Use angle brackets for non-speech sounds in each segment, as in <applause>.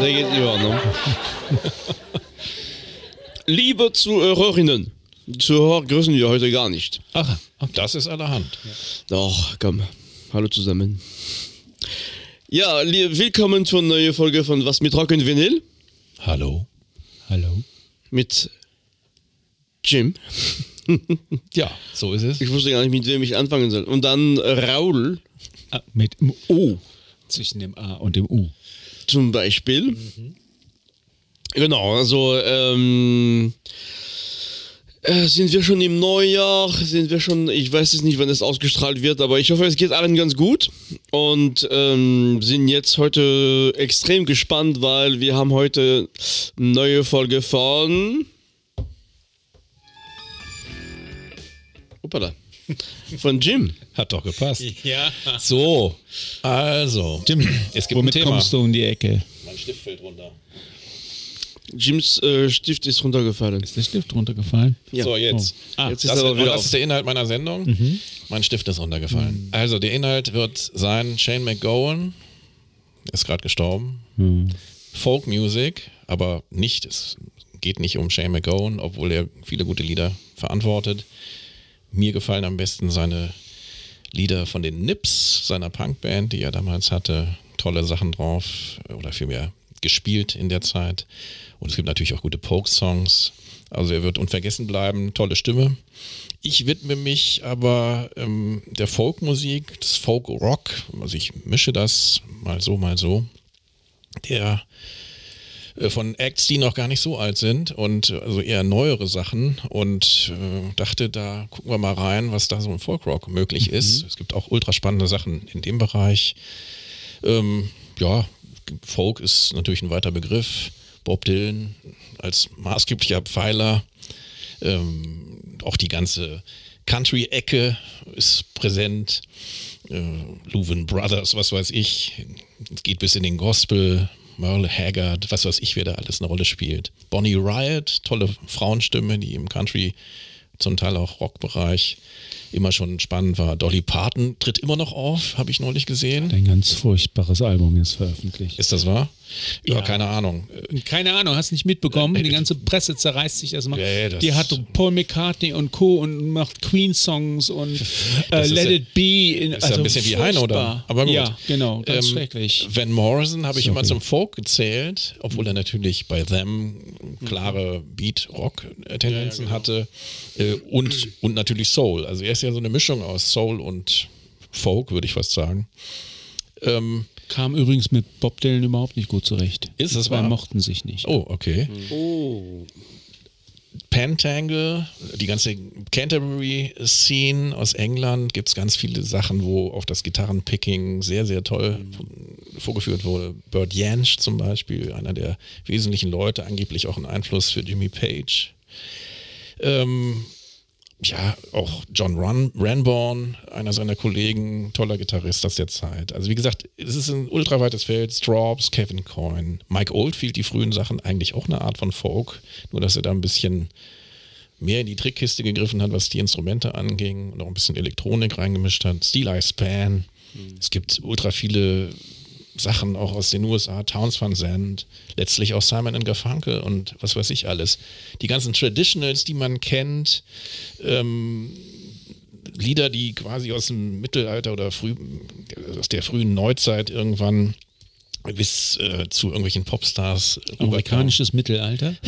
Der geht über, ne? Liebe Zuhörerinnen, Zuhörer grüßen wir heute gar nicht. Ach, das ist allerhand. Doch, komm. Hallo zusammen. Ja, willkommen zur neuen Folge von Was mit Rock und Vinyl Hallo. Hallo. mit Jim. <laughs> Ja, so ist es. Ich wusste gar nicht, mit wem ich anfangen soll. Und dann Raul Ah, mit dem O. Zwischen dem A und dem U. zum Beispiel. Genau, also ähm, äh, sind wir schon im Neujahr, sind wir schon, ich weiß jetzt nicht, wann es ausgestrahlt wird, aber ich hoffe, es geht allen ganz gut und ähm, sind jetzt heute extrem gespannt, weil wir haben heute eine neue Folge von Hoppala. Von Jim. Hat doch gepasst. Ja. So, also. Jim, es gibt womit ein Thema. kommst du um die Ecke? Mein Stift fällt runter. Jims äh, Stift ist runtergefallen. Ist der Stift runtergefallen? Ja. So, jetzt. Ah, Jetzt ist Das, er aber wieder das ist der Inhalt meiner Sendung. Mein Stift ist runtergefallen. Also, der Inhalt wird sein: Shane McGowan ist gerade gestorben. Folk Music, aber nicht, es geht nicht um Shane McGowan, obwohl er viele gute Lieder verantwortet. Mir gefallen am besten seine Lieder von den Nips, seiner Punkband, die er damals hatte. Tolle Sachen drauf oder vielmehr gespielt in der Zeit. Und es gibt natürlich auch gute Folk-Songs. Also er wird unvergessen bleiben, tolle Stimme. Ich widme mich aber ähm, der Folkmusik, des Folk-Rock. Also ich mische das mal so, mal so. Der äh, von Acts, die noch gar nicht so alt sind und also eher neuere Sachen und äh, dachte, da gucken wir mal rein, was da so im Folkrock möglich ist. Es gibt auch ultra spannende Sachen in dem Bereich. Ähm, ja, Folk ist natürlich ein weiter Begriff. Bob Dylan als maßgeblicher Pfeiler. Ähm, auch die ganze Country-Ecke ist präsent. Äh, Leuven Brothers, was weiß ich. Es geht bis in den Gospel. Merle Haggard, was weiß ich, wer da alles eine Rolle spielt. Bonnie Riot, tolle Frauenstimme, die im Country, zum Teil auch Rockbereich immer schon spannend war. Dolly Parton tritt immer noch auf, habe ich neulich gesehen. Ein ganz furchtbares Album ist veröffentlicht. Ist das wahr? Ja, Ja. keine Ahnung. Keine Ahnung, hast nicht mitbekommen? Die ganze Presse zerreißt sich das mal. Ja, die hat Paul McCartney und Co. und macht Queen-Songs und äh, Let ja- It Be. In, Ist ja ein bisschen wie Heine, oder? furchtbar. Aber gut. Ja, genau, ganz Ähm, schrecklich. Van Morrison habe ich Sorry. immer zum Folk gezählt, obwohl er natürlich bei Them klare Beat-Rock-Tendenzen hatte äh, und, und natürlich Soul. Also er ist ja so eine Mischung aus Soul und Folk, würde ich fast sagen. Ähm, Kam übrigens mit Bob Dylan überhaupt nicht gut zurecht. Ist Die das zwei wahr? mochten sich nicht. oh, okay. Pentangle, die ganze Canterbury-Scene aus England, gibt es ganz viele Sachen, wo auch das Gitarrenpicking sehr, sehr toll vorgeführt wurde. Burt Jansch zum Beispiel, einer der wesentlichen Leute, angeblich auch ein Einfluss für Jimmy Page. Ähm, ja, auch John Run, Ranborn, einer seiner Kollegen, toller Gitarrist aus der Zeit. Also wie gesagt, es ist ein ultraweites Feld. Straubs, Kevin Coyne, Mike Oldfield, die frühen Sachen, eigentlich auch eine Art von Folk, nur dass er da ein bisschen mehr in die Trickkiste gegriffen hat, was die Instrumente anging und auch ein bisschen Elektronik reingemischt hat. Steel Eye Span. Es gibt ultra viele Sachen auch aus den USA, Towns Van Zandt, letztlich auch Simon Garfunkel und was weiß ich alles. Die ganzen Traditionals, die man kennt, ähm, Lieder, die quasi aus dem Mittelalter oder früh, aus der frühen Neuzeit irgendwann bis äh, zu irgendwelchen Popstars. Amerikanisches Mittelalter. <laughs>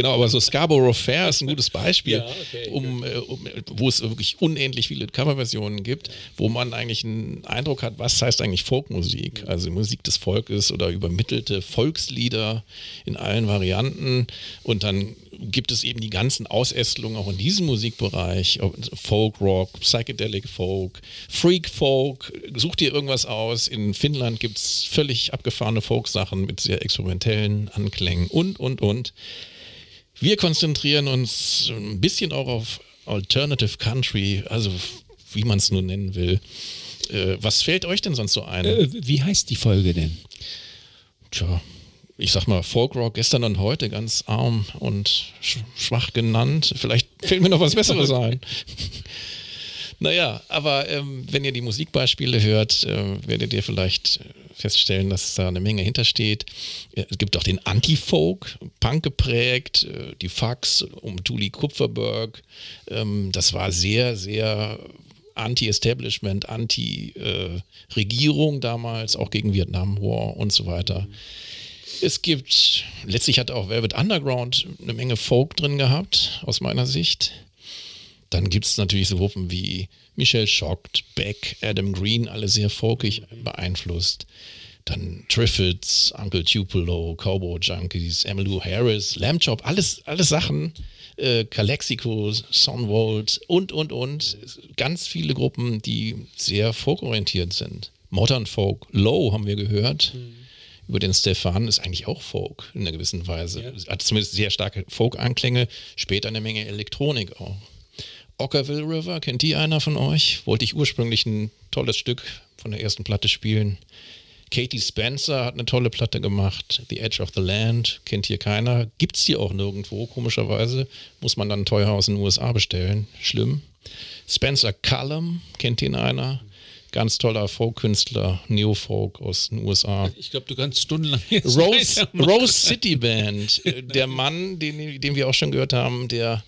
Genau, aber so Scarborough Fair ist ein gutes Beispiel, Ja, okay, um, äh, um, wo es wirklich unendlich viele Coverversionen gibt, wo man eigentlich einen Eindruck hat, was heißt eigentlich Folkmusik? Also Musik des Volkes oder übermittelte Volkslieder in allen Varianten. Und dann gibt es eben die ganzen Ausästelungen auch in diesem Musikbereich, Folk Rock, Psychedelic Folk, Freak Folk, such dir irgendwas aus. In Finnland gibt es völlig abgefahrene Folk-Sachen mit sehr experimentellen Anklängen und, und, und. Wir konzentrieren uns ein bisschen auch auf Alternative Country, also wie man es nun nennen will. Äh, was fällt euch denn sonst so ein? Äh, wie heißt die Folge denn? Tja, ich sag mal, Folkrock gestern und heute ganz arm und sch schwach genannt. Vielleicht fällt mir noch was Besseres ein. <laughs> Naja, aber ähm, wenn ihr die Musikbeispiele hört, äh, werdet ihr vielleicht feststellen, dass da eine Menge hintersteht. Es gibt auch den Anti-Folk, Punk geprägt, äh, die Fax um Julie Kupferberg. Ähm, das war sehr, sehr Anti-Establishment, Anti-Regierung damals, auch gegen Vietnam War und so weiter. Es gibt, letztlich hat auch Velvet Underground eine Menge Folk drin gehabt, aus meiner Sicht. Dann gibt es natürlich so Gruppen wie Michelle Schockt, Beck, Adam Green, alle sehr folkig beeinflusst. Dann Triffids, Uncle Tupelo, Cowboy Junkies, Emmylou Harris, Lamb Chop, alles, alles Sachen. Äh, Calexico, Sonvolt und, und, und. Ganz viele Gruppen, die sehr folkorientiert sind. Modern Folk, Low haben wir gehört. Mhm. Über den Stefan ist eigentlich auch Folk in einer gewissen Weise. Ja. Hat zumindest sehr starke Folk-Anklänge, später eine Menge Elektronik auch. Ockerville River, kennt die einer von euch? Wollte ich ursprünglich ein tolles Stück von der ersten Platte spielen. Katie Spencer hat eine tolle Platte gemacht. The Edge of the Land, kennt hier keiner. Gibt es hier auch nirgendwo, komischerweise. Muss man dann teuer aus den USA bestellen. Schlimm. Spencer Cullum, kennt ihn einer? Ganz toller Folk-Künstler, Neo-Folk aus den USA. Ich glaube, du kannst stundenlang Rose, Rose City Band, <laughs> der Mann, den, den wir auch schon gehört haben, der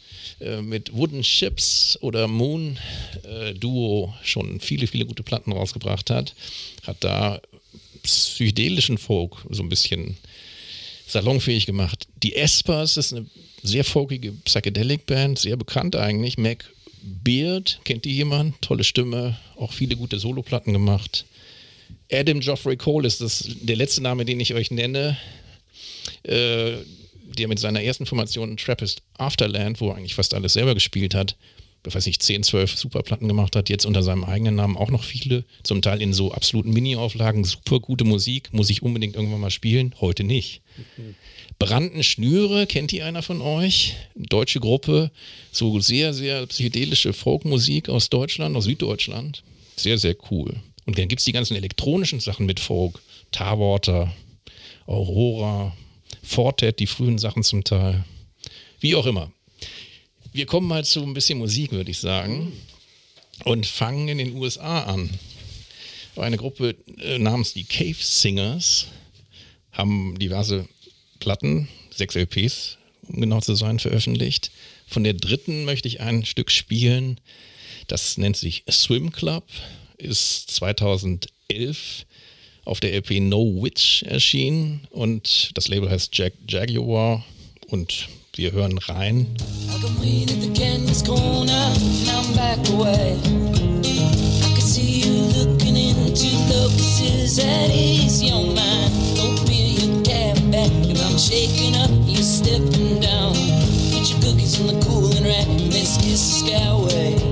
mit Wooden Ships oder Moon äh, Duo schon viele, viele gute Platten rausgebracht hat, hat da psychedelischen Folk so ein bisschen salonfähig gemacht. Die Espers ist eine sehr folkige Psychedelic-Band, sehr bekannt eigentlich. Mac Beard, kennt die jemand? Tolle Stimme, auch viele gute Soloplatten gemacht. Adam Geoffrey Cole ist das, der letzte Name, den ich euch nenne. Äh, der mit seiner ersten Formation Trappist Afterland, wo er eigentlich fast alles selber gespielt hat, ich weiß nicht, 10, 12 Superplatten gemacht hat, jetzt unter seinem eigenen Namen auch noch viele, zum Teil in so absoluten Mini-Auflagen, super gute Musik, muss ich unbedingt irgendwann mal spielen, heute nicht. Mhm. Branden Schnüre, kennt ihr einer von euch? Deutsche Gruppe, so sehr, sehr psychedelische Folkmusik aus Deutschland, aus Süddeutschland. Sehr, sehr cool. Und dann gibt es die ganzen elektronischen Sachen mit Folk, Tarwater, Aurora, Fortet, die frühen Sachen zum Teil. Wie auch immer. Wir kommen mal zu ein bisschen Musik, würde ich sagen. Und fangen in den USA an. Eine Gruppe äh, namens die Cave Singers haben diverse Platten, sechs LPs, um genau zu sein, veröffentlicht. Von der dritten möchte ich ein Stück spielen. Das nennt sich Swim Club, ist 2011 auf der LP No Witch erschienen und das Label heißt Jag Jaguar und wir hören rein. shaking up, you're stepping down. Put your cookies in the cooling rack, and let's kiss the skyway.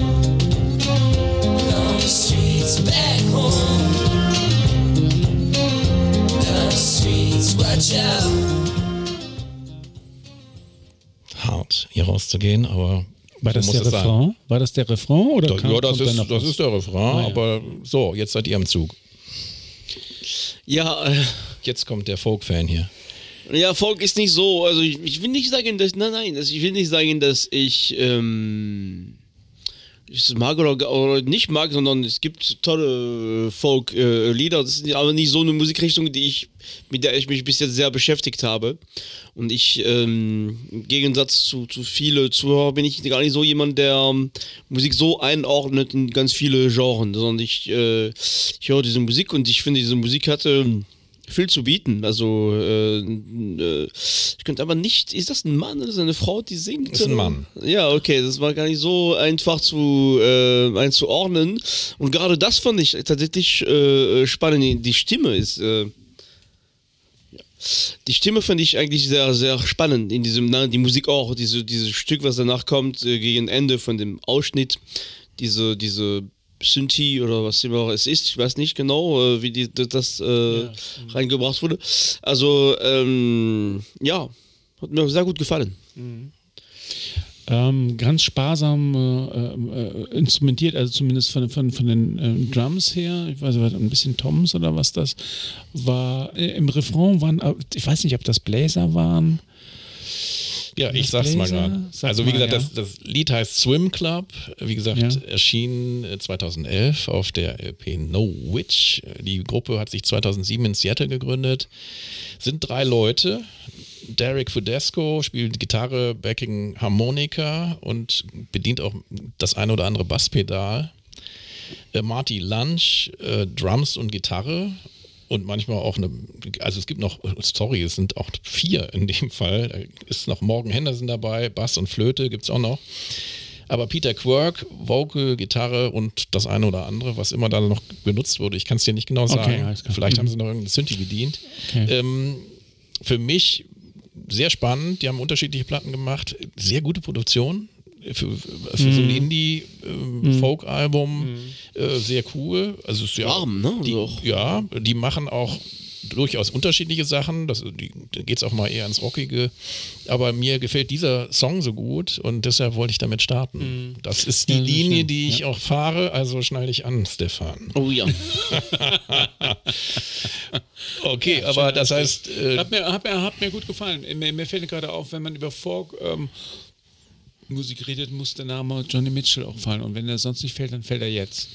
Hart, hier rauszugehen, aber war das der Refrain? Sein. War das der Refrain? Oder da, ja, das, ist, das ist der Refrain, ah, ja. aber so, jetzt seid ihr am Zug. Ja, äh, jetzt kommt der Folk-Fan hier. Ja, Folk ist nicht so, also ich, ich, will nicht sagen, dass, nein, nein, ich will nicht sagen, dass ich, ähm, ich mag oder, oder, nicht mag, sondern es gibt tolle Folk-Lieder. Äh, das ist aber nicht so eine Musikrichtung, die ich, mit der ich mich bis jetzt sehr beschäftigt habe. Und ich, ähm, im Gegensatz zu, zu viele Zuhörer, bin ich gar nicht so jemand, der ähm, Musik so einordnet in ganz viele Genres, sondern ich, äh, ich höre diese Musik und ich finde, diese Musik hatte viel zu bieten. Also äh, äh, ich könnte aber nicht. Ist das ein Mann oder ist das eine Frau, die singt? Ist ein Mann. Ja, okay, das war gar nicht so einfach zu äh, einzuordnen. Und gerade das fand ich tatsächlich äh, spannend. Die Stimme ist. Äh, die Stimme fand ich eigentlich sehr, sehr spannend in diesem, na, die Musik auch, diese, dieses Stück, was danach kommt, äh, gegen Ende von dem Ausschnitt, diese, diese Synthi oder was immer es ist, ich weiß nicht genau, äh, wie die, das äh, ja. reingebracht wurde. Also, ähm, ja, hat mir sehr gut gefallen. Mhm. Ähm, ganz sparsam äh, äh, instrumentiert, also zumindest von, von, von den äh, Drums her. Ich weiß nicht, ein bisschen Toms oder was das war. Äh, Im Refrain waren, äh, ich weiß nicht, ob das Bläser waren. Ja, ich sag's mal gerade. Also wie gesagt, ja. das, das, Lied heißt Swim Club. Wie gesagt, ja. erschien 2011 äh, auf der LP No Witch. Die Gruppe hat sich 2007 in Seattle gegründet. Sind drei Leute. Derek Fudesco spielt Gitarre, Backing, Harmonika und bedient auch das eine oder andere Basspedal. Äh, Marty Lunch, äh, Drums und Gitarre und manchmal auch eine, also es gibt noch, sorry, es sind auch vier in dem Fall, da ist noch Morgan Henderson dabei, Bass und Flöte gibt es auch noch. Aber Peter Quirk, Vocal, Gitarre und das eine oder andere, was immer da noch benutzt wurde, ich kann es dir nicht genau sagen. Okay, Vielleicht haben sie noch irgendeine Synthi bedient. Okay. Ähm, für mich sehr spannend. Die haben unterschiedliche Platten gemacht. Sehr gute Produktion. Für, für mm. so ein mhm. Indie-Folk-Album äh, mm. äh, sehr cool. Also ist ja, Warm, ne? Die, ja, die machen auch durchaus unterschiedliche Sachen. Das, die, da geht es auch mal eher ins Rockige. Aber mir gefällt dieser Song so gut und deshalb wollte ich damit starten. Mhm. Das ist die ja, Linie, die ich ja. auch fahre, also schneide ich an, Stefan. Oh ja. <laughs> okay, ja, aber das heißt. Äh, hat, mir, hat, mir, hat mir gut gefallen. Mir, mir fällt gerade auf, wenn man über Folk. Ähm, Musik redet, muss der Name Johnny Mitchell auch fallen. Und wenn er sonst nicht fällt, dann fällt er jetzt.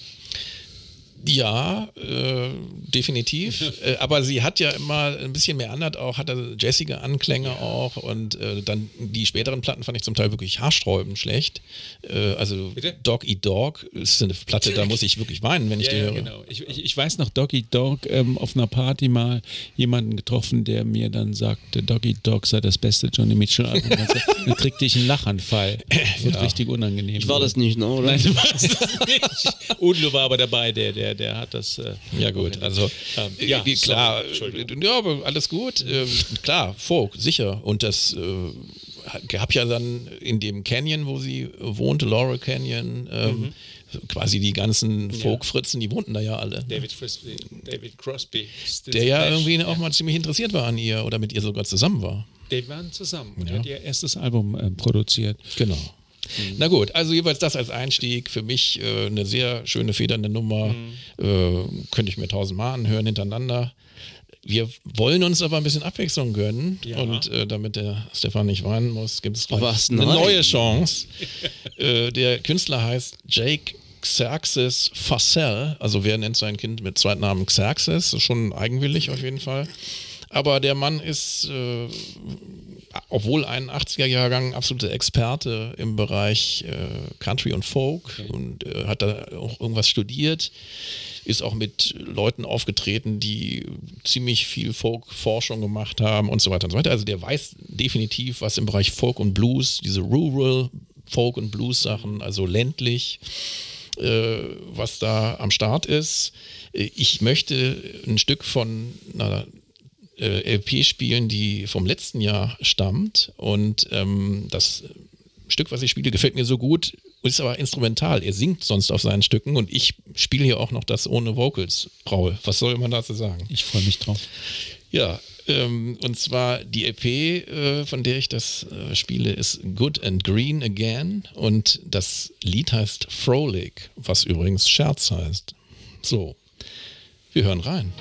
Ja, äh, definitiv. <laughs> äh, aber sie hat ja immer ein bisschen mehr andert auch, hatte jazzige Anklänge ja. auch und äh, dann die späteren Platten fand ich zum Teil wirklich haarsträubend schlecht. Äh, also Bitte? Dog Eat Dog ist eine Platte, da muss ich wirklich weinen, wenn ich ja, die ja, höre. Genau. Ich, ich, ich, weiß noch, Dog Eat Dog ähm, auf einer Party mal jemanden getroffen, der mir dann sagte, Dog Eat Dog sei das beste Johnny Mitchell Album. <laughs> Dann kriegte ich einen Lachanfall. <laughs> Wird richtig unangenehm. Ich war das nicht, ne, oder? Nein, du warst das nicht. Udo war aber dabei, der, der der hat das. Äh, ja, gut. Also, ähm, ja, äh, klar. Ja, aber alles gut. Ähm, klar, Folk, sicher. Und das äh, gab ja dann in dem Canyon, wo sie wohnte, Laurel Canyon, ähm, mhm. quasi die ganzen Folk-Fritzen, die wohnten da ja alle. David, Frisbee, David Crosby. Der ja irgendwie auch mal ziemlich interessiert war an ihr oder mit ihr sogar zusammen war. Die waren zusammen und ja. hat ihr erstes Album äh, produziert. Genau. Mhm. Na gut, also jeweils das als Einstieg. Für mich äh, eine sehr schöne, federnde Nummer. Mhm. Äh, könnte ich mir tausendmal anhören hintereinander. Wir wollen uns aber ein bisschen Abwechslung gönnen. Ja. Und äh, damit der Stefan nicht weinen muss, gibt es eine neue Chance. <laughs> Äh, der Künstler heißt Jake Xerxes Fassel. Also wer nennt sein Kind mit Zweitnamen Xerxes? Schon eigenwillig auf jeden Fall. Aber der Mann ist äh, obwohl ein 80er-Jahrgang absoluter Experte im Bereich äh, Country und Folk okay. und äh, hat da auch irgendwas studiert, ist auch mit Leuten aufgetreten, die ziemlich viel Folk-Forschung gemacht haben und so weiter und so weiter. Also der weiß definitiv, was im Bereich Folk und Blues, diese Rural Folk und Blues-Sachen, also ländlich, äh, was da am Start ist. Ich möchte ein Stück von einer äh, LP spielen, die vom letzten Jahr stammt. Und ähm, das Stück, was ich spiele, gefällt mir so gut, ist aber instrumental. Er singt sonst auf seinen Stücken und ich spiele hier auch noch das ohne Vocals. Raul, was soll man dazu sagen? Ich freue mich drauf. Ja, ähm, und zwar die LP, äh, von der ich das äh, spiele, ist Good and Green Again und das Lied heißt Frolic, was übrigens Scherz heißt. So, wir hören rein.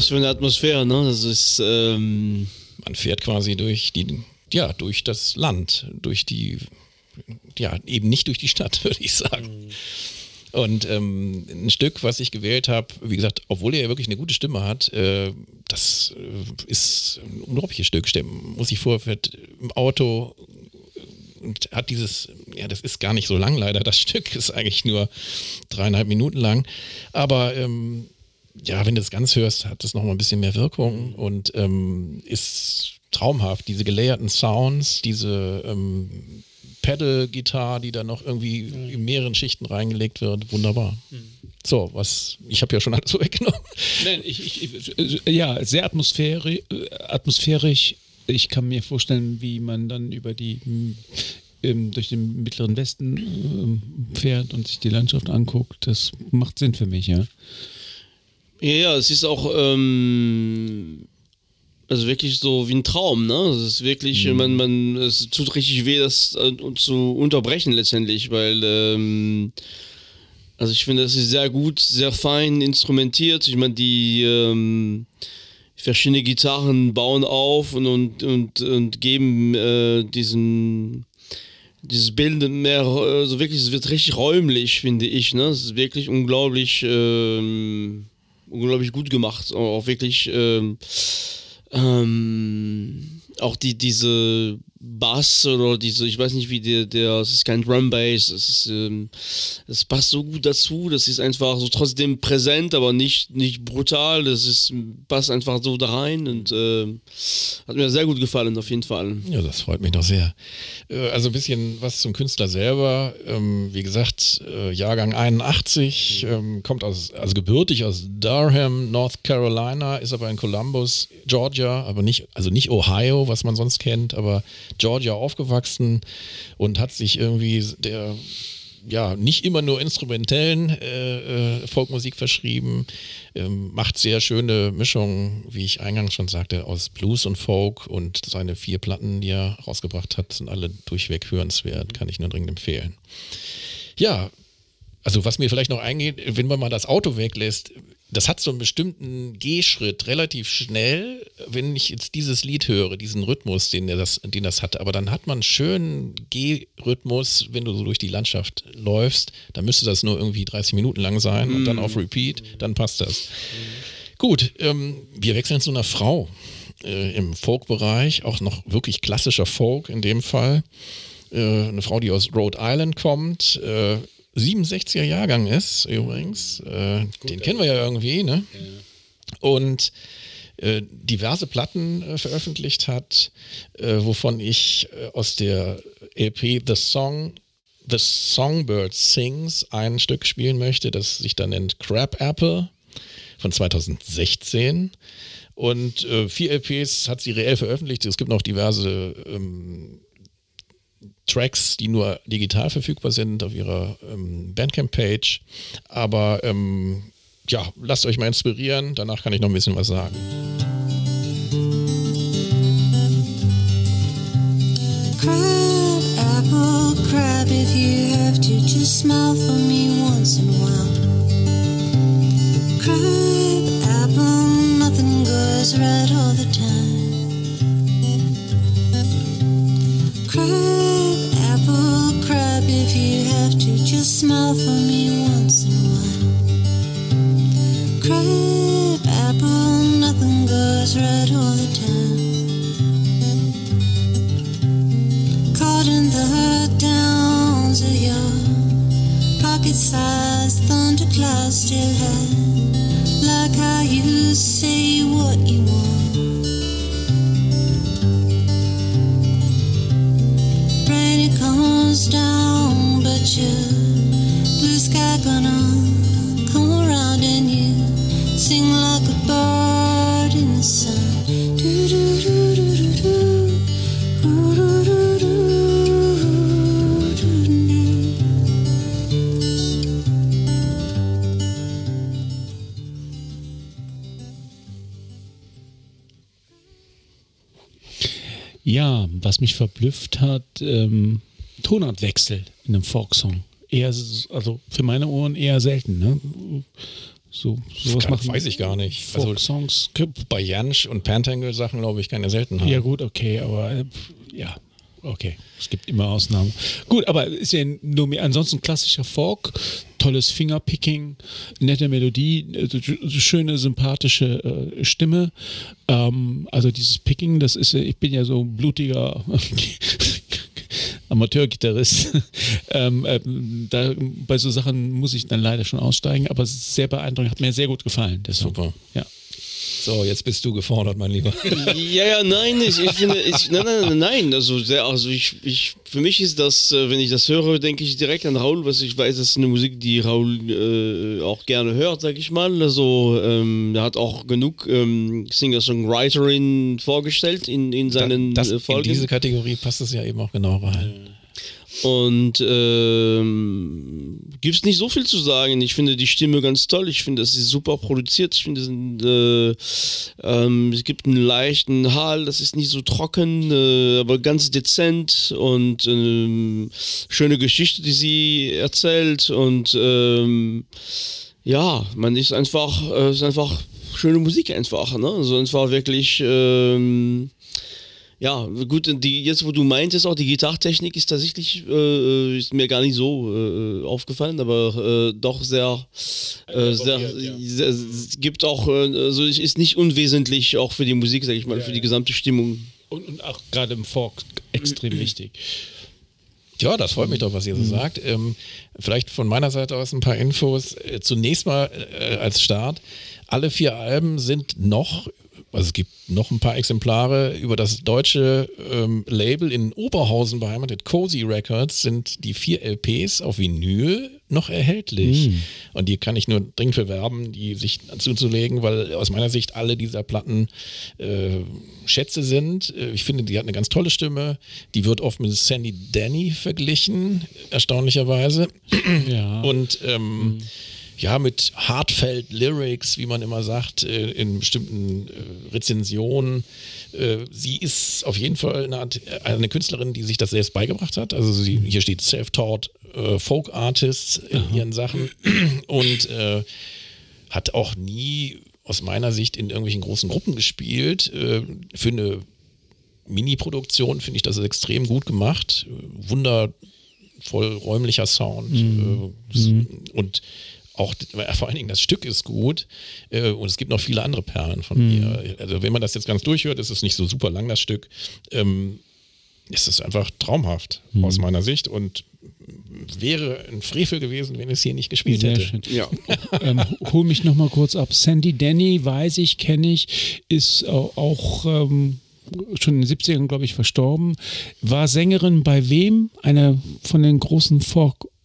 Was für eine Atmosphäre, ne? Das ist, ähm Man fährt quasi durch die, ja, durch das Land, durch die, ja, eben nicht durch die Stadt, <laughs> würde ich sagen. Mhm. Und ähm, ein Stück, was ich gewählt habe, wie gesagt, obwohl er ja wirklich eine gute Stimme hat, äh, das äh, ist ein unglaubliches Stück. Muss ich vor, fährt im Auto und hat dieses, ja, das ist gar nicht so lang leider, das Stück ist eigentlich nur dreieinhalb Minuten lang. Aber ähm, ja, wenn du es ganz hörst, hat es nochmal ein bisschen mehr Wirkung und ähm, ist traumhaft. Diese gelayerten Sounds, diese ähm, Pedal-Gitarre, die da noch irgendwie mhm. in mehreren Schichten reingelegt wird, wunderbar. Mhm. So, was, ich habe ja schon alles so <laughs> weggenommen. Nein, ich, ich, ja, sehr atmosphärisch, atmosphärisch. Ich kann mir vorstellen, wie man dann über die ähm, durch den mittleren Westen ähm, fährt und sich die Landschaft anguckt. Das macht Sinn für mich, ja. Ja, ja, es ist auch ähm, also wirklich so wie ein Traum, ne? Es ist wirklich, mhm. man, man, es tut richtig weh, das äh, zu unterbrechen letztendlich, weil ähm, also ich finde, das ist sehr gut, sehr fein instrumentiert. Ich meine, die ähm, verschiedene Gitarren bauen auf und, und, und, und geben äh, diesen dieses Bild mehr, also wirklich, es wird richtig räumlich, finde ich. Ne? Es ist wirklich unglaublich ähm, unglaublich gut gemacht. Auch wirklich ähm, ähm, auch die, diese Bass oder diese, ich weiß nicht wie der, der es ist kein Drum Bass, es ist, ähm, es passt so gut dazu, das ist einfach so trotzdem präsent, aber nicht, nicht brutal, das ist, passt einfach so da rein und äh, hat mir sehr gut gefallen, auf jeden Fall. Ja, das freut mich doch sehr. Äh, also ein bisschen was zum Künstler selber, ähm, wie gesagt, äh, Jahrgang 81, ähm, kommt aus, also gebürtig aus Durham, North Carolina, ist aber in Columbus, Georgia, aber nicht, also nicht Ohio, was man sonst kennt, aber Georgia aufgewachsen und hat sich irgendwie der ja, nicht immer nur instrumentellen äh, äh, Folkmusik verschrieben, ähm, macht sehr schöne Mischungen, wie ich eingangs schon sagte, aus Blues und Folk und seine vier Platten, die er rausgebracht hat, sind alle durchweg hörenswert, kann ich nur dringend empfehlen. Ja, also was mir vielleicht noch eingeht, wenn man mal das Auto weglässt, das hat so einen bestimmten Gehschritt relativ schnell, wenn ich jetzt dieses Lied höre, diesen Rhythmus, den das, den das hat. Aber dann hat man einen schönen Gehrhythmus, wenn du so durch die Landschaft läufst. Dann müsste das nur irgendwie 30 Minuten lang sein und dann auf Repeat, dann passt das. Gut, ähm, wir wechseln zu einer Frau äh, im Folk-Bereich, auch noch wirklich klassischer Folk in dem Fall. Äh, eine Frau, die aus Rhode Island kommt. Äh, 67er Jahrgang ist, übrigens. Äh, Gut, den kennen wir ja irgendwie, ne? Ja. Und äh, diverse Platten äh, veröffentlicht hat, äh, wovon ich aus der LP The Song The Songbird Sings ein Stück spielen möchte, das sich da nennt Crab Apple von 2016. Und vier LPs hat sie reell veröffentlicht. Es gibt noch diverse ähm, Tracks, die nur digital verfügbar sind auf ihrer ähm, Bandcamp-Page. Aber ähm, ja, lasst euch mal inspirieren. Danach kann ich noch ein bisschen was sagen. Crab, apple, crab, if you have to, just smile for me once in a while. Crab, apple, nothing goes right all the time. Crab, to, just smile for me once in a while. Crab, apple, nothing goes right all the time. Caught in the downs of your pocket-sized thundercloud still had, like how you say what you want. Was mich verblüfft hat, ähm, Tonartwechsel in einem Folksong. Eher, also für meine Ohren eher selten. Ne? So, sowas Kann, machen weiß ich gar nicht. Also Folk-Songs. bei Jansch und Pantangle Sachen, glaube ich, keine Seltenheit. Ja, gut, okay, aber äh, ja, okay. Es gibt immer Ausnahmen. Gut, aber ist ja nur mehr. Ansonsten klassischer Folk, tolles Fingerpicking, nette Melodie, äh, schöne, sympathische äh, Stimme. Ähm, also dieses Picking, das ist, ja- ich bin ja so ein blutiger. <laughs> Amateurgitarrist. <laughs> ähm, ähm, da, bei so Sachen muss ich dann leider schon aussteigen, aber sehr beeindruckend, hat mir sehr gut gefallen. Super. Ja. So, jetzt bist du gefordert, mein Lieber. <laughs> Ja, ja, nein, ich, ich finde, ich, nein, nein, nein, nein, also, sehr, also ich, ich, für mich ist das, äh, wenn ich das höre, denke ich direkt an Raul, was ich weiß, das ist eine Musik, die Raul äh, auch gerne hört, sag ich mal. Also, ähm, er hat auch genug ähm, Singer-Songwriterinnen vorgestellt in, in seinen das, äh, in Folgen. diese Kategorie passt es ja eben auch genau rein. Und ähm, gibt es nicht so viel zu sagen. Ich finde die Stimme ganz toll. Ich finde, das ist super produziert. Ich finde, es äh, ähm, es gibt einen leichten Hall. Das ist nicht so trocken, äh, aber ganz dezent und ähm, schöne Geschichte, die sie erzählt. Und ähm, ja, man ist einfach, äh, ist einfach schöne Musik einfach. Ne? Also einfach wirklich. Ähm, ja, gut, die, jetzt wo du meintest, auch die Gitarrtechnik ist tatsächlich, äh, ist mir gar nicht so äh, aufgefallen, aber äh, doch sehr, äh, sehr, sehr, es gibt auch, äh, also ist nicht unwesentlich auch für die Musik, sag ich mal, für die gesamte Stimmung. Und, und auch gerade im Folk extrem wichtig. Ja, das freut mich doch, was ihr so sagt. Ähm, vielleicht von meiner Seite aus ein paar Infos. Äh, zunächst mal äh, als Start. Alle vier Alben sind noch, also es gibt noch ein paar Exemplare über das deutsche ähm, Label in Oberhausen beheimatet, Cozy Records, sind die vier LPs auf Vinyl noch erhältlich. Und die kann ich nur dringend bewerben, die sich zuzulegen, weil aus meiner Sicht alle dieser Platten äh, Schätze sind. Äh, Ich finde, die hat eine ganz tolle Stimme. Die wird oft mit Sandy Danny verglichen, erstaunlicherweise. Ja. Und ähm, ja, mit Heartfelt Lyrics, wie man immer sagt, äh, in bestimmten äh, Rezensionen. Äh, sie ist auf jeden Fall eine, Art, eine Künstlerin, die sich das selbst beigebracht hat. Also sie, hier steht Self-Taught Folk Artists in ihren Sachen und äh, hat auch nie aus meiner Sicht in irgendwelchen großen Gruppen gespielt. Für eine Mini-Produktion finde ich das extrem gut gemacht. Wundervoll räumlicher Sound. Äh, s- Und auch äh, vor allen Dingen das Stück ist gut. Äh, und es gibt noch viele andere Perlen von ihr. Also wenn man das jetzt ganz durchhört, ist es nicht so super lang, das Stück. Ähm, ist es einfach traumhaft aus meiner Sicht und wäre ein Frevel gewesen, wenn es hier nicht gespielt Sehr hätte. schön. Ja. <laughs> ähm, hol mich noch mal kurz ab. Sandy Denny, weiß ich, kenne ich, ist au- auch ähm, schon in den 70ern, glaube ich, verstorben. War Sängerin bei wem? Einer von den großen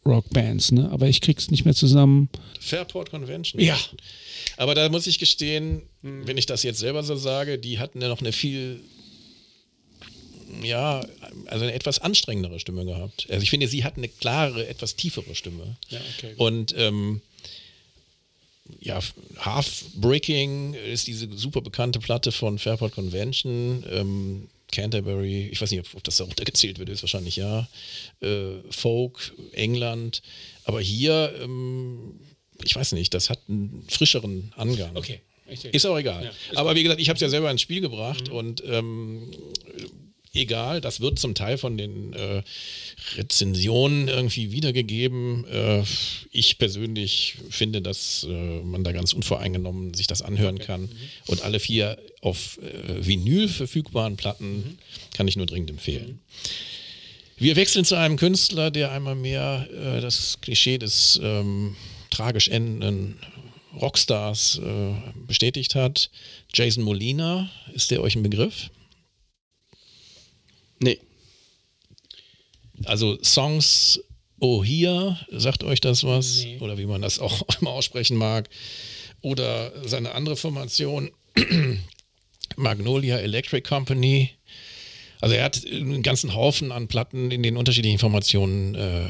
Folk-Rock-Bands, ne? Aber ich krieg's nicht mehr zusammen. Fairport Convention. Ja. Aber da muss ich gestehen, wenn ich das jetzt selber so sage, die hatten ja noch eine viel, ja, also eine etwas anstrengendere Stimme gehabt. Also ich finde, sie hat eine klare, etwas tiefere Stimme. Ja, okay. Und ähm, ja, Half Breaking ist diese super bekannte Platte von Fairport Convention. Ähm, Canterbury, ich weiß nicht, ob, das <laughs> da runtergezählt wird, ist wahrscheinlich ja. Äh, Folk, England. Aber hier, ähm, ich weiß nicht, das hat einen frischeren Angang. Okay. Ist auch egal. Ja, ist Aber wie gesagt, ich habe es ja selber ins Spiel gebracht und ähm, egal, das wird zum Teil von den äh, Rezensionen irgendwie wiedergegeben. Äh, ich persönlich finde, dass äh, man da ganz unvoreingenommen sich das anhören kann. Und alle vier auf äh, Vinyl verfügbaren Platten kann ich nur dringend empfehlen. Wir wechseln zu einem Künstler, der einmal mehr äh, das Klischee des ähm, tragisch endenden Rockstars äh, bestätigt hat. Jason Molina, ist der euch ein Begriff? Nee. Also Songs Oh Here, sagt euch das was? Nee. Oder wie man das auch <laughs> immer aussprechen mag. Oder seine andere Formation, <clears throat> Magnolia Electric Company. Also er hat einen ganzen Haufen an Platten in den unterschiedlichen Formationen äh,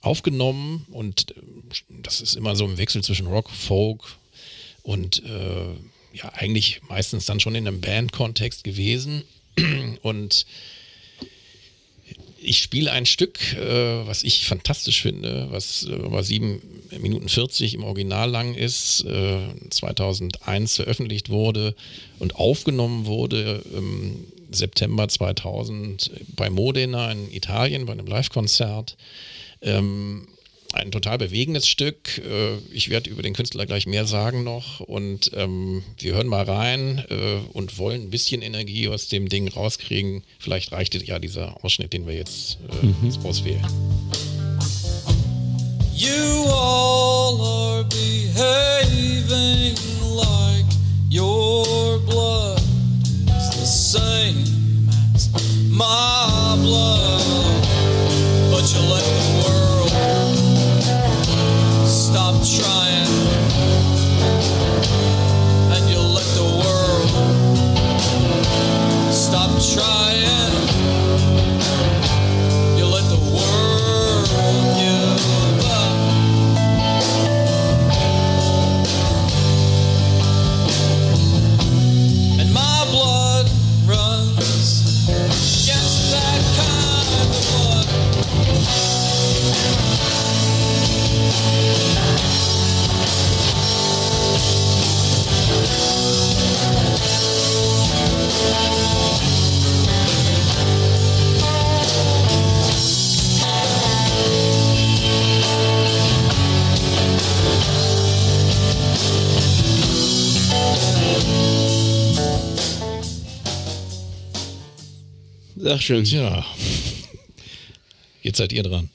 aufgenommen und äh, das ist immer so im Wechsel zwischen Rock, Folk und äh, ja eigentlich meistens dann schon in einem Band-Kontext gewesen <clears throat> und ich spiele ein Stück, äh, was ich fantastisch finde, was äh, aber 7 Minuten 40 im Original lang ist, äh, 2001 veröffentlicht wurde und aufgenommen wurde im September 2000 bei Modena in Italien bei einem Live-Konzert. Ähm, ein total bewegendes Stück. Äh, ich werde über den Künstler gleich mehr sagen noch. Und ähm, wir hören mal rein äh, und wollen ein bisschen Energie aus dem Ding rauskriegen. Vielleicht reicht ja dieser Ausschnitt, den wir jetzt, äh, mhm. jetzt auswählen. You all are behaving like your blood is the same as my blood. But you let Sehr schön. Tja. Jetzt seid ihr dran.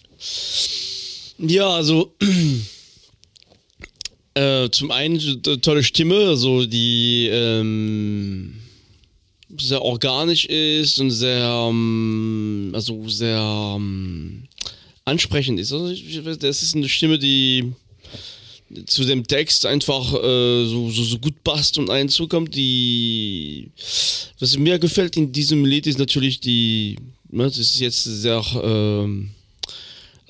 Ja, also <clears throat> äh, zum einen tolle Stimme, also die ähm, sehr organisch ist und sehr, ähm, also sehr ähm, ansprechend ist. Also das ist eine Stimme, die zu dem Text einfach äh, so, so, so, gut passt und einen zukommt. Die, was mir gefällt in diesem Lied ist natürlich die, ne, das ist jetzt sehr, äh,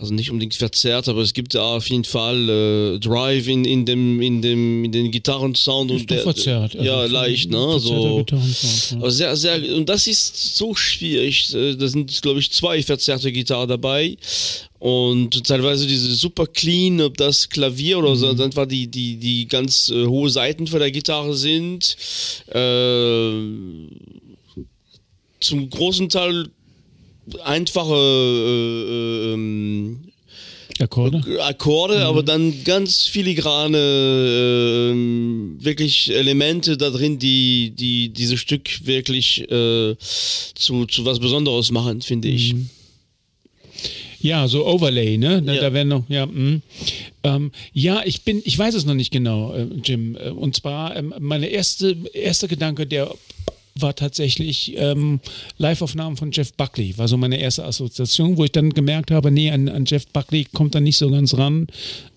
also nicht unbedingt verzerrt, aber es gibt da auf jeden Fall äh, Drive in, in dem in dem in den Gitarrensound ist und der, verzerrt. ja also leicht, ne? So, ja. sehr sehr und das ist so schwierig. Äh, da sind glaube ich zwei verzerrte Gitarren dabei und teilweise diese super clean, ob das Klavier oder so, mhm. einfach die die die ganz äh, hohe Seiten von der Gitarre sind. Äh, zum großen Teil einfache äh, ähm, Akkorde, Akkorde mhm. aber dann ganz filigrane äh, wirklich Elemente da drin, die die dieses Stück wirklich äh, zu zu was Besonderes machen, finde ich. Mhm. Ja, so Overlay, ne? Da, ja. da werden noch, ja, mh. ähm, ja, ich bin, ich weiß es noch nicht genau, äh, Jim. Äh, und zwar, ähm, meine erste, erste Gedanke, der war tatsächlich ähm, Live-Aufnahmen von Jeff Buckley. War so meine erste Assoziation, wo ich dann gemerkt habe, nee, an, an Jeff Buckley kommt er nicht so ganz ran.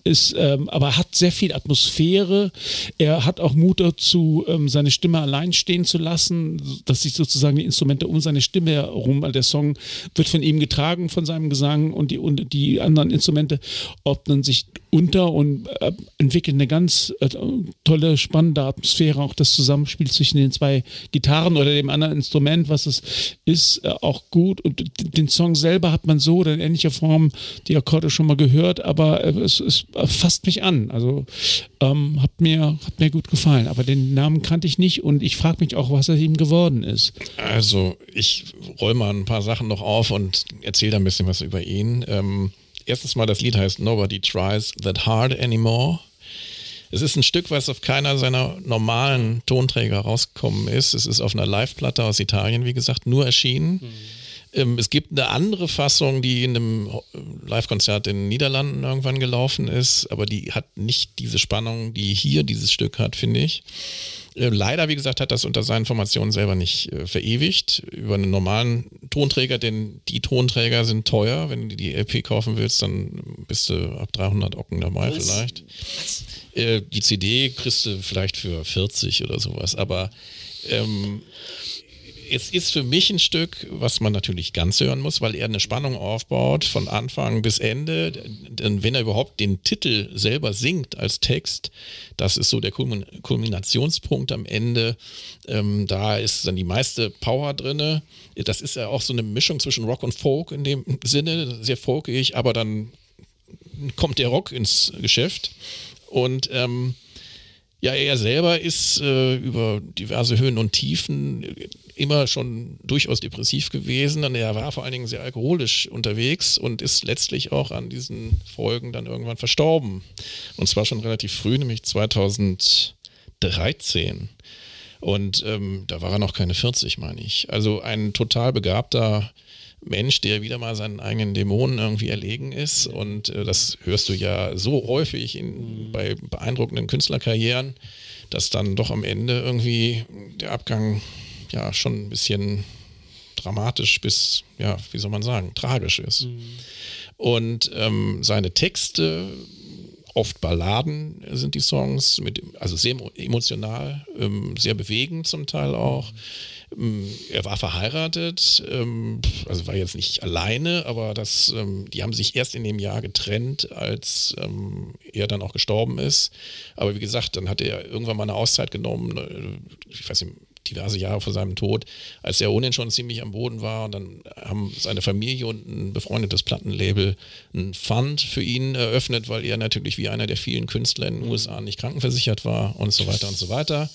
Ist, ähm, aber hat sehr viel Atmosphäre. Er hat auch Mut dazu, ähm, seine Stimme allein stehen zu lassen, dass sich sozusagen die Instrumente um seine Stimme herum, weil der Song wird von ihm getragen, von seinem Gesang und die, und die anderen Instrumente ordnen sich unter und äh, entwickeln eine ganz äh, tolle, spannende Atmosphäre. Auch das Zusammenspiel zwischen den zwei Gitarren oder dem anderen Instrument, was es ist, äh, auch gut. Und den Song selber hat man so oder in ähnlicher Form die Akkorde schon mal gehört, aber äh, es, es fasst mich an. Also ähm, hat, mir, hat mir gut gefallen. Aber den Namen kannte ich nicht und ich frage mich auch, was er ihm geworden ist. Also ich roll mal ein paar Sachen noch auf und erzähle da ein bisschen was über ihn. Ähm erstens mal, das Lied heißt Nobody Tries That Hard Anymore. Es ist ein Stück, was auf keiner seiner normalen Tonträger rausgekommen ist. Es ist auf einer Live-Platte aus Italien, wie gesagt, nur erschienen. Mhm. Es gibt eine andere Fassung, die in einem Live-Konzert in den Niederlanden irgendwann gelaufen ist, aber die hat nicht diese Spannung, die hier dieses Stück hat, finde ich. Äh, leider, wie gesagt, hat das unter seinen Informationen selber nicht äh, verewigt über einen normalen Tonträger, denn die Tonträger sind teuer. Wenn du die LP kaufen willst, dann bist du ab 300 Ocken dabei Was? vielleicht. Was? Äh, die CD kriegst du vielleicht für 40 oder sowas, aber ähm, es ist für mich ein Stück, was man natürlich ganz hören muss, weil er eine Spannung aufbaut von Anfang bis Ende. Denn wenn er überhaupt den Titel selber singt als Text, das ist so der Kulminationspunkt am Ende. Ähm, da ist dann die meiste Power drin. Das ist ja auch so eine Mischung zwischen Rock und Folk in dem Sinne, sehr folkig, aber dann kommt der Rock ins Geschäft. Und ähm, ja, er selber ist äh, über diverse Höhen und Tiefen immer schon durchaus depressiv gewesen und er war vor allen Dingen sehr alkoholisch unterwegs und ist letztlich auch an diesen Folgen dann irgendwann verstorben. Und zwar schon relativ früh, nämlich 2013. Und ähm, da war er noch keine 40, meine ich. Also ein total begabter Mensch, der wieder mal seinen eigenen Dämonen irgendwie erlegen ist. Und äh, das hörst du ja so häufig in, bei beeindruckenden Künstlerkarrieren, dass dann doch am Ende irgendwie der Abgang ja schon ein bisschen dramatisch bis, ja, wie soll man sagen, tragisch ist. Mhm. Und ähm, seine Texte, oft Balladen sind die Songs, mit, also sehr emotional, ähm, sehr bewegend zum Teil auch. Ähm, er war verheiratet, ähm, also war jetzt nicht alleine, aber das, ähm, die haben sich erst in dem Jahr getrennt, als er dann auch gestorben ist. Aber wie gesagt, dann hat er irgendwann mal eine Auszeit genommen, äh, ich weiß nicht, diverse Jahre vor seinem Tod, als er ohnehin schon ziemlich am Boden war. Und dann haben seine Familie und ein befreundetes Plattenlabel einen Fund für ihn eröffnet, weil er natürlich wie einer der vielen Künstler in den USA nicht krankenversichert war und so weiter und so weiter.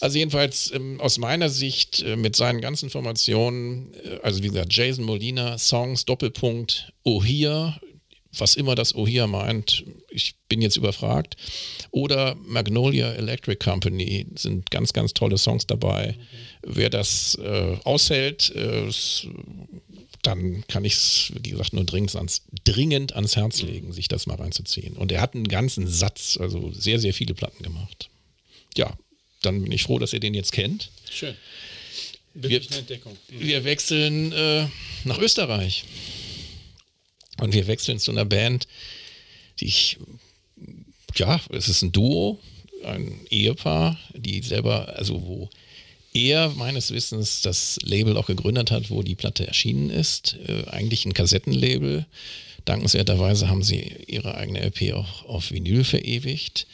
Also jedenfalls ähm, aus meiner Sicht äh, mit seinen ganzen Informationen, äh, also wie gesagt, Jason Molina, Songs, Doppelpunkt, Ohia, was immer das Ohia meint, ich bin jetzt überfragt. Oder Magnolia Electric Company sind ganz, ganz tolle Songs dabei. Okay. Wer das äh, aushält, äh, dann kann ich es, wie gesagt, nur dringend ans, dringend ans Herz legen, sich das mal reinzuziehen. Und er hat einen ganzen Satz, also sehr, sehr viele Platten gemacht. Ja, dann bin ich froh, dass ihr den jetzt kennt. Schön. Wir, Entdeckung. Mhm. wir wechseln äh, nach Österreich. Und wir wechseln zu einer Band, die ich, ja, es ist ein Duo, ein Ehepaar, die selber, also wo er meines Wissens das Label auch gegründet hat, wo die Platte erschienen ist. Äh, eigentlich ein Kassettenlabel. Dankenswerterweise haben sie ihre eigene LP auch auf Vinyl verewigt.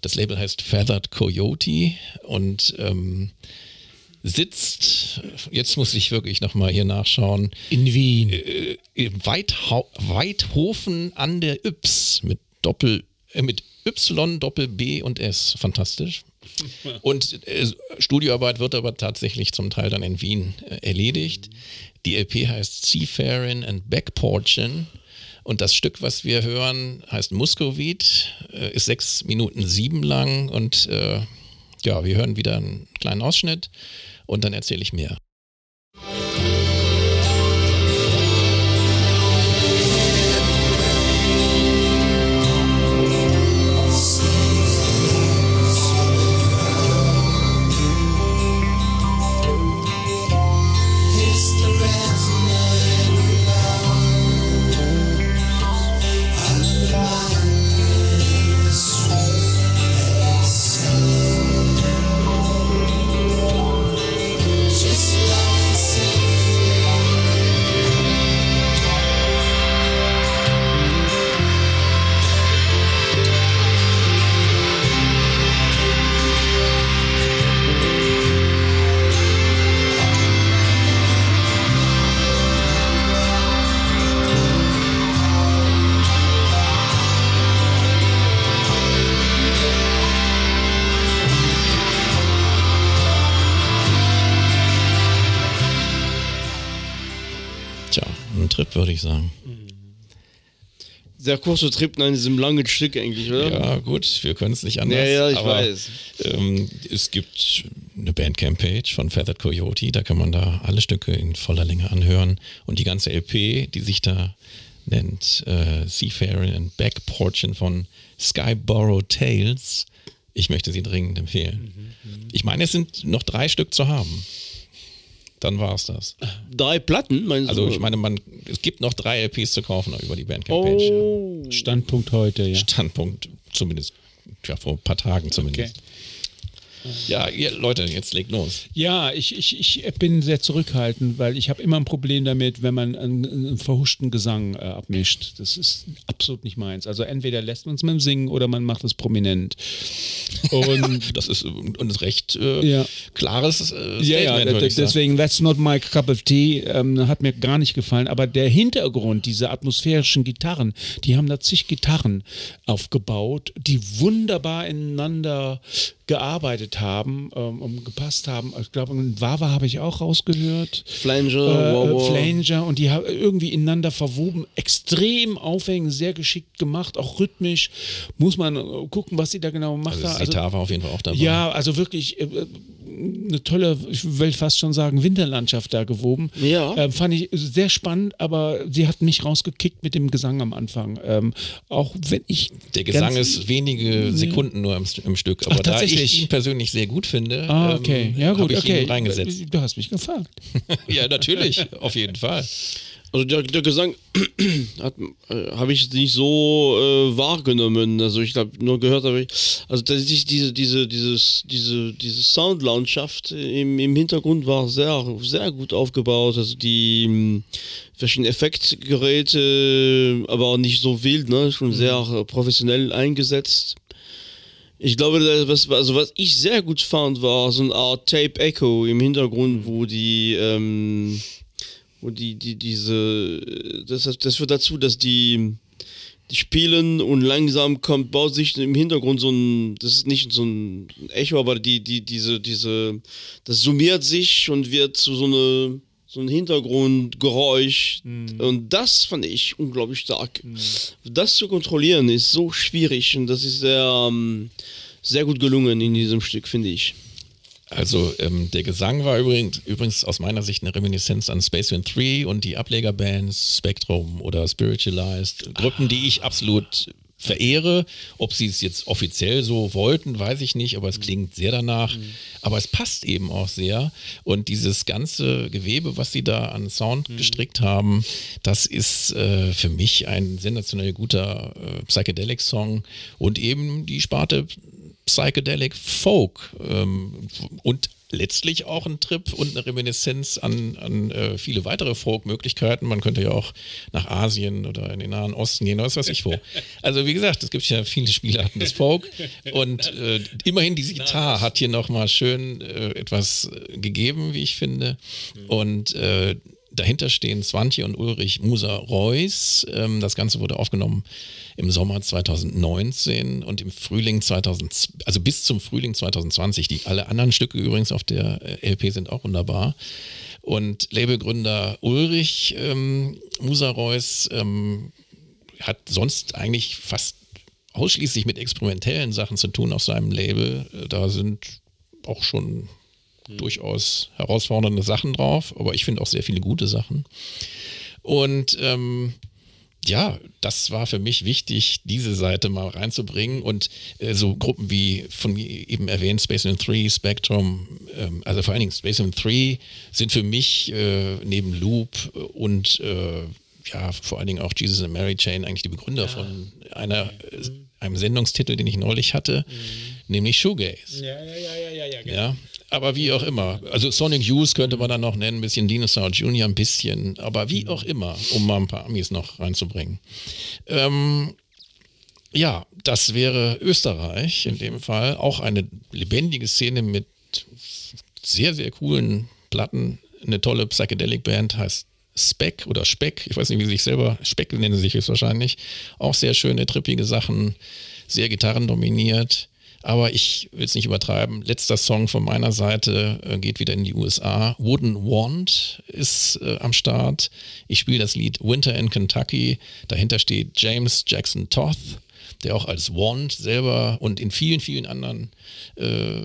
Das Label heißt Feathered Coyote und ähm, sitzt, jetzt muss ich wirklich nochmal hier nachschauen. In Wien. Äh, Weithau Weidhofen an der Yps mit Doppel, äh, mit Y, Doppel B und S. Fantastisch. <laughs> Und äh, Studioarbeit wird aber tatsächlich zum Teil dann in Wien äh, erledigt. Die LP heißt Seafaring and Backporchin und das Stück, was wir hören, heißt Muscovit, äh, ist sechs Minuten sieben lang und äh, ja, wir hören wieder einen kleinen Ausschnitt und dann erzähle ich mehr. Sehr kurzer Trip in diesem langen Stück eigentlich, oder? Ja, gut, wir können es nicht anders. Ja, ja, ich aber, weiß. Ähm, es gibt eine Bandcamp-Page von Feathered Coyote, da kann man da alle Stücke in voller Länge anhören. Und die ganze LP, die sich da nennt äh, Seafaring and Back Portion von Skyborough Tales, ich möchte sie dringend empfehlen. Mhm, mhm. ich meine, es sind noch drei Stück zu haben dann war es das. Drei Platten? Meinst also ich meine, man, es gibt noch drei LPs zu kaufen über die Bandcamp-Page. Oh. Ja. Standpunkt heute, ja. Standpunkt zumindest, ja, vor ein paar Tagen zumindest. Ja, ihr, Leute, jetzt legt los. Ja, ich, ich, ich bin sehr zurückhaltend, weil ich habe immer ein Problem damit, wenn man einen, einen verhuschten Gesang äh, abmischt. Das ist absolut nicht meins. Also entweder lässt man es mit dem Singen oder man macht es prominent. Und <laughs> das ist ein recht äh, Ja. klares äh, Statement, ja, ja, deswegen, that's not my cup of tea, ähm, hat mir gar nicht gefallen. Aber der Hintergrund, diese atmosphärischen Gitarren, die haben da zig Gitarren aufgebaut, die wunderbar ineinander gearbeitet haben ähm, und gepasst haben. Ich glaube, Wawa habe ich auch rausgehört. Flanger, Äh, Wawa. Flanger und die haben irgendwie ineinander verwoben, extrem aufhängend, sehr geschickt gemacht, auch rhythmisch. Muss man äh, gucken, was sie da genau macht. Also, das Gitarre war auf jeden Fall auch dabei. Ja, also wirklich äh, äh, eine tolle, ich will fast schon sagen, Winterlandschaft da gewoben. Ja. Ähm, fand ich sehr spannend, aber sie hat mich rausgekickt mit dem Gesang am Anfang. Ähm, auch wenn ich. Der Gesang ist wenige Sekunden nur im, im Stück. Aber Ach, da ich ihn persönlich sehr gut finde, Ah, okay. ähm, Ja, gut, habe ich okay. ihn reingesetzt. Du hast mich gefragt. <laughs> ja, natürlich, <laughs> auf jeden Fall. Also der, der Gesang <clears throat> äh, habe ich nicht so äh, wahrgenommen. Also ich habe nur gehört, aber ich, also dass ich diese diese dieses diese diese Soundlandschaft im, im Hintergrund war sehr sehr gut aufgebaut. Also die mh, verschiedenen Effektgeräte, aber auch nicht so wild, ne, schon sehr äh, professionell eingesetzt. Ich glaube, das, was, also was ich sehr gut fand, war so eine Art Tape Echo im Hintergrund, wo die, ähm, wo die, die, diese, das, das führt dazu, dass die, die spielen und langsam kommt, baut sich im Hintergrund so ein, das ist nicht so ein Echo, aber die, die, diese, diese, das summiert sich und wird zu so eine, so ein Hintergrundgeräusch. Und das fand ich unglaublich stark. Das zu kontrollieren ist so schwierig und das ist sehr, ähm, sehr gut gelungen in diesem Stück, finde ich. Also ähm, der Gesang war übrigens, übrigens aus meiner Sicht eine Reminiszenz an Space Wind 3 und die Ablegerbands Spectrum oder Spiritualized, Gruppen, die ich absolut verehre. Ob sie es jetzt offiziell so wollten, weiß ich nicht, aber es klingt sehr danach. Aber es passt eben auch sehr. Und dieses ganze Gewebe, was sie da an Sound gestrickt haben, das ist äh, für mich ein sensationell guter äh, Psychedelic-Song und eben die Sparte Psychedelic Folk ähm, und letztlich auch ein Trip und eine Reminiszenz an, an äh, viele weitere Folk-Möglichkeiten. Man könnte ja auch nach Asien oder in den Nahen Osten gehen, oder was weiß ich wo. Also wie gesagt, es gibt ja viele Spielarten des Folk und äh, immerhin diese Gitarre hat hier nochmal schön äh, etwas gegeben, wie ich finde. Und äh, dahinter stehen Swantje und Ulrich Musa-Reuss. Ähm, das Ganze wurde aufgenommen im Sommer 2019 und im Frühling 2000, also bis zum Frühling 2020. Die, alle anderen Stücke übrigens auf der äh, LP sind auch wunderbar. Und Labelgründer Ulrich ähm, Musa-Reuss ähm, hat sonst eigentlich fast ausschließlich mit experimentellen Sachen zu tun auf seinem Label. Äh, Da sind auch schon durchaus herausfordernde Sachen drauf, aber ich finde auch sehr viele gute Sachen. Und ähm, ja, das war für mich wichtig, diese Seite mal reinzubringen und äh, so Gruppen wie von eben erwähnt Space Wind 3, Spectrum, ähm, also vor allen Dingen Space Wind 3 sind für mich äh, neben Loop und äh, ja, vor allen Dingen auch Jesus and Mary Chain eigentlich die Begründer von einer, äh, einem Sendungstitel, den ich neulich hatte, nämlich Shoegaze. Ja, ja, ja, ja, ja, ja. Ja, aber wie auch immer. Also Sonic Youth könnte man dann noch nennen, ein bisschen Dinosaur Junior, ein bisschen, aber wie auch immer, um mal ein paar Amis noch reinzubringen. Ähm, ja, das wäre Österreich in dem Fall. Auch eine lebendige Szene mit sehr, sehr coolen Platten. Eine tolle Psychedelic-Band heißt Speck oder Speck. Ich weiß nicht, wie sie sich selber, Speck nennen sie sich jetzt wahrscheinlich. Auch sehr schöne, trippige Sachen, sehr gitarrendominiert. Aber ich will es nicht übertreiben. Letzter Song von meiner Seite äh, geht wieder in die USA. Wooden Wand ist äh, am Start. Ich spiele das Lied Winter in Kentucky. Dahinter steht James Jackson Toth, der auch als Wand selber und in vielen, vielen anderen äh,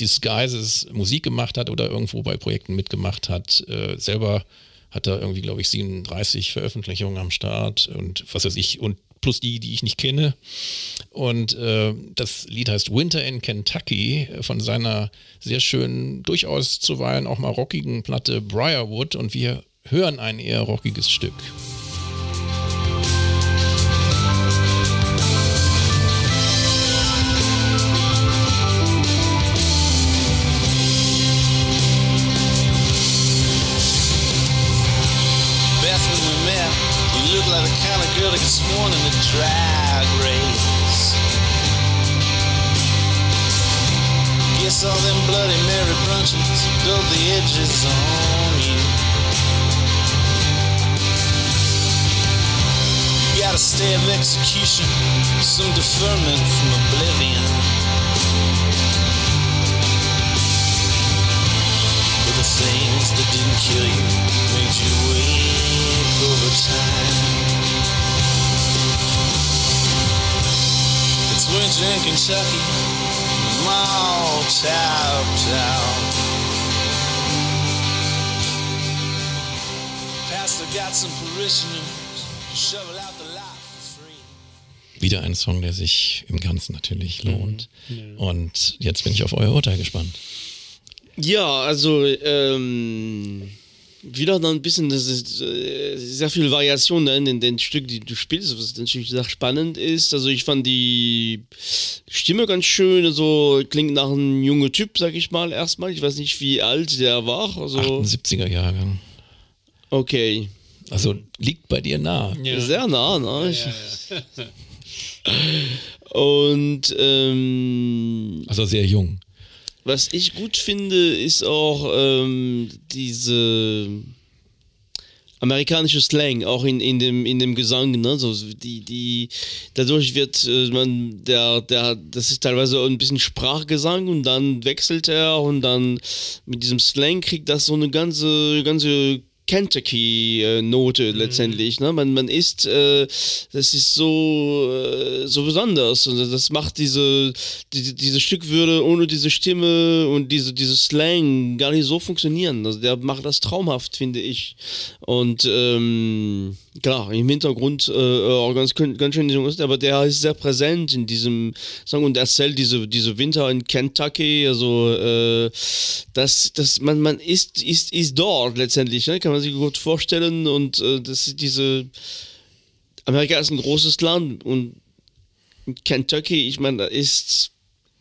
Disguises Musik gemacht hat oder irgendwo bei Projekten mitgemacht hat. Äh, selber hat er irgendwie, glaube ich, 37 Veröffentlichungen am Start und was weiß ich, und plus die, die ich nicht kenne. Und äh, das Lied heißt Winter in Kentucky äh, von seiner sehr schönen, durchaus zuweilen auch mal rockigen Platte Briarwood und wir hören ein eher rockiges Stück. Drag race. Guess all them Bloody Mary brunches dulled the edges on you. You got a stay of execution, some deferment from oblivion. But the things that didn't kill you made you wake over time. Winter in Kentucky, small town town. Pastor got some parishioners to shovel out the lot for free. Wieder ein Song, der sich im Ganzen natürlich lohnt. Und jetzt bin ich auf euer Urteil gespannt. Ja, also ähm, wieder dann ein bisschen, das ist äh, sehr viel Variation ne, in den Stück, die du spielst, was natürlich sehr spannend ist. Also ich fand die Stimme ganz schön, also klingt nach einem jungen Typ, sag ich mal erstmal. Ich weiß nicht, wie alt der war. Also 78er Jahrgang. okay, Also liegt bei dir nah. sehr nah, ne? Ich- Und ähm, Also sehr jung. Was ich gut finde, ist auch ähm, diese amerikanische Slang, auch in, in, dem, in dem Gesang, ne? so, die, die, dadurch wird äh, man, der, der, das ist teilweise ein bisschen Sprachgesang und dann wechselt er und dann mit diesem Slang kriegt das so eine ganze, ganze Kentucky-Note letztendlich. Ne? Man, man ist, äh, das ist so, äh, so besonders. Und das macht diese, die, diese Stückwürde ohne diese Stimme und diese, diese Slang gar nicht so funktionieren. Also der macht das traumhaft, finde ich. Und ähm, klar, im Hintergrund äh, auch ganz, ganz schön, aber der ist sehr präsent in diesem Song und erzählt diese, diese Winter in Kentucky. Also äh, das, das, man, man ist, ist, ist dort letztendlich, ne? kann man sich gut vorstellen. Und äh, das diese Amerika ist ein großes Land und Kentucky, ich meine, da ist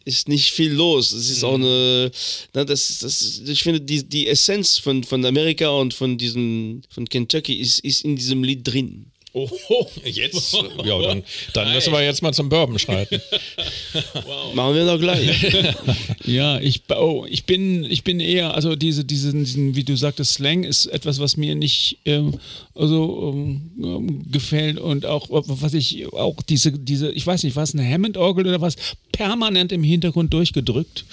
ist nicht viel los. Es ist auch eine, na, das, das, ich finde, die, die Essenz von, von Amerika und von diesem, von Kentucky ist, ist in diesem Lied drin. Oh, <laughs> jetzt? <laughs> Ja, dann, dann müssen wir jetzt mal zum Bourbon schreiten. <laughs> Machen wir doch gleich. Ja, ich, oh, ich bin, ich bin eher, also diese, diesen, diesen, wie du sagtest, Slang ist etwas, was mir nicht ähm, also, ähm, ähm, gefällt und auch, was ich, auch diese, diese, ich weiß nicht, was eine Hammond-Orgel oder was, permanent im Hintergrund durchgedrückt.